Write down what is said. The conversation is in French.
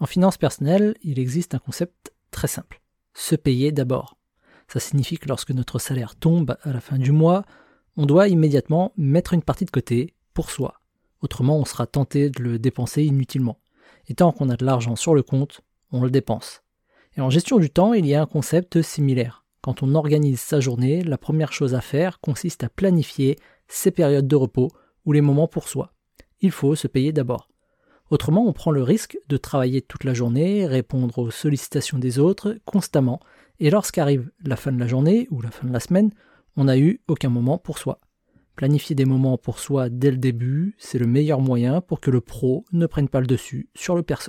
En finance personnelle, il existe un concept très simple. Se payer d'abord. Ça signifie que lorsque notre salaire tombe à la fin du mois, on doit immédiatement mettre une partie de côté pour soi. Autrement, on sera tenté de le dépenser inutilement. Et tant qu'on a de l'argent sur le compte, on le dépense. Et en gestion du temps, il y a un concept similaire. Quand on organise sa journée, la première chose à faire consiste à planifier ses périodes de repos ou les moments pour soi. Il faut se payer d'abord. Autrement, on prend le risque de travailler toute la journée, répondre aux sollicitations des autres constamment, et lorsqu'arrive la fin de la journée ou la fin de la semaine, on n'a eu aucun moment pour soi. Planifier des moments pour soi dès le début, c'est le meilleur moyen pour que le pro ne prenne pas le dessus sur le perso.